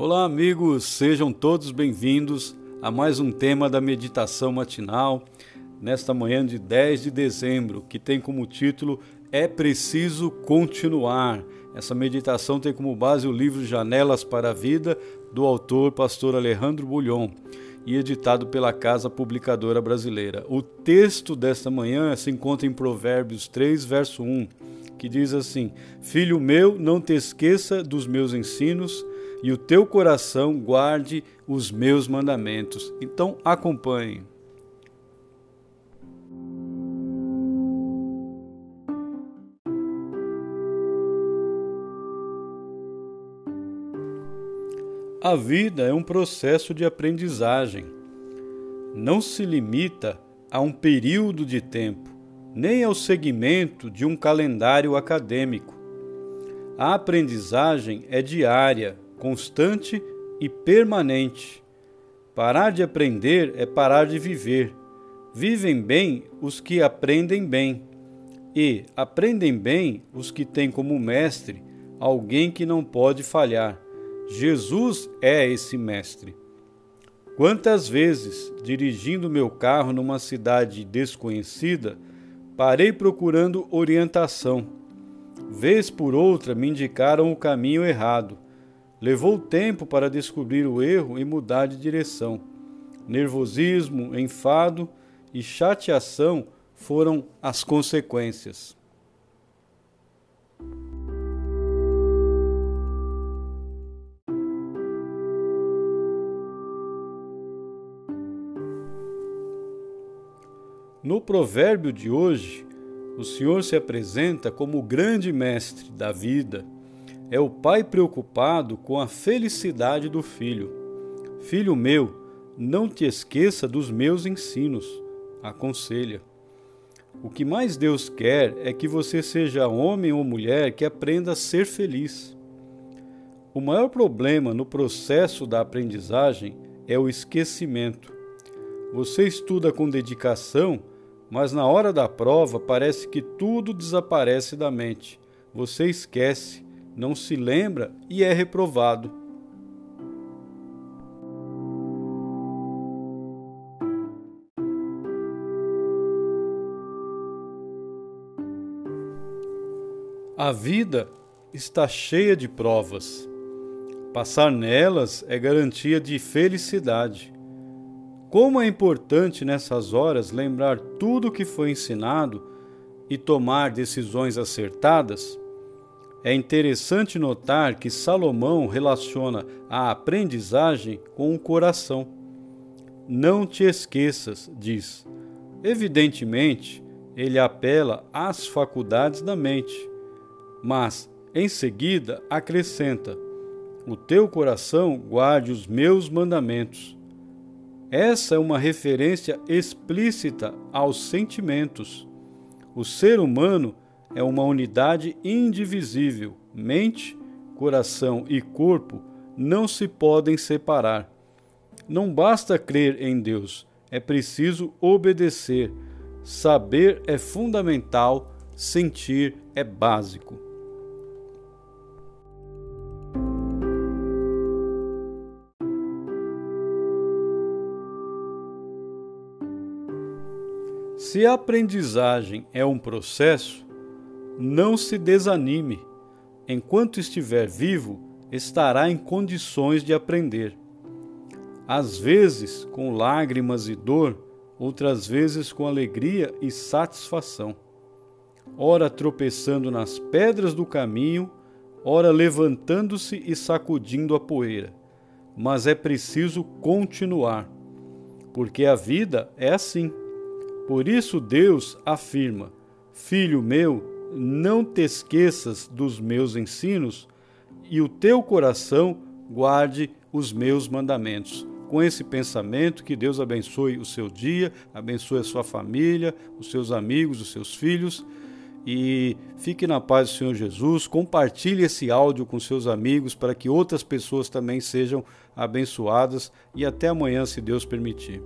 Olá, amigos, sejam todos bem-vindos a mais um tema da meditação matinal nesta manhã de 10 de dezembro, que tem como título É Preciso Continuar. Essa meditação tem como base o livro Janelas para a Vida, do autor pastor Alejandro Bulhon e editado pela Casa Publicadora Brasileira. O texto desta manhã se encontra em Provérbios 3, verso 1, que diz assim: Filho meu, não te esqueça dos meus ensinos e o teu coração guarde os meus mandamentos. Então acompanhe. A vida é um processo de aprendizagem. Não se limita a um período de tempo, nem ao segmento de um calendário acadêmico. A aprendizagem é diária, constante e permanente. Parar de aprender é parar de viver. Vivem bem os que aprendem bem, e aprendem bem os que têm como mestre alguém que não pode falhar. Jesus é esse mestre. Quantas vezes, dirigindo meu carro numa cidade desconhecida, parei procurando orientação. Vez por outra me indicaram o caminho errado Levou tempo para descobrir o erro e mudar de direção. Nervosismo, enfado e chateação foram as consequências. No provérbio de hoje, o Senhor se apresenta como o grande mestre da vida é o pai preocupado com a felicidade do filho. Filho meu, não te esqueça dos meus ensinos, aconselha. O que mais Deus quer é que você seja homem ou mulher que aprenda a ser feliz. O maior problema no processo da aprendizagem é o esquecimento. Você estuda com dedicação, mas na hora da prova parece que tudo desaparece da mente. Você esquece não se lembra e é reprovado. A vida está cheia de provas. Passar nelas é garantia de felicidade. Como é importante nessas horas lembrar tudo o que foi ensinado e tomar decisões acertadas? É interessante notar que Salomão relaciona a aprendizagem com o coração. Não te esqueças, diz. Evidentemente, ele apela às faculdades da mente, mas, em seguida, acrescenta: O teu coração guarde os meus mandamentos. Essa é uma referência explícita aos sentimentos. O ser humano é uma unidade indivisível. Mente, coração e corpo não se podem separar. Não basta crer em Deus, é preciso obedecer. Saber é fundamental, sentir é básico. Se a aprendizagem é um processo, não se desanime. Enquanto estiver vivo, estará em condições de aprender. Às vezes com lágrimas e dor, outras vezes com alegria e satisfação. Ora tropeçando nas pedras do caminho, ora levantando-se e sacudindo a poeira. Mas é preciso continuar, porque a vida é assim. Por isso Deus afirma: Filho meu, não te esqueças dos meus ensinos e o teu coração guarde os meus mandamentos. Com esse pensamento, que Deus abençoe o seu dia, abençoe a sua família, os seus amigos, os seus filhos e fique na paz do Senhor Jesus. Compartilhe esse áudio com seus amigos para que outras pessoas também sejam abençoadas e até amanhã, se Deus permitir.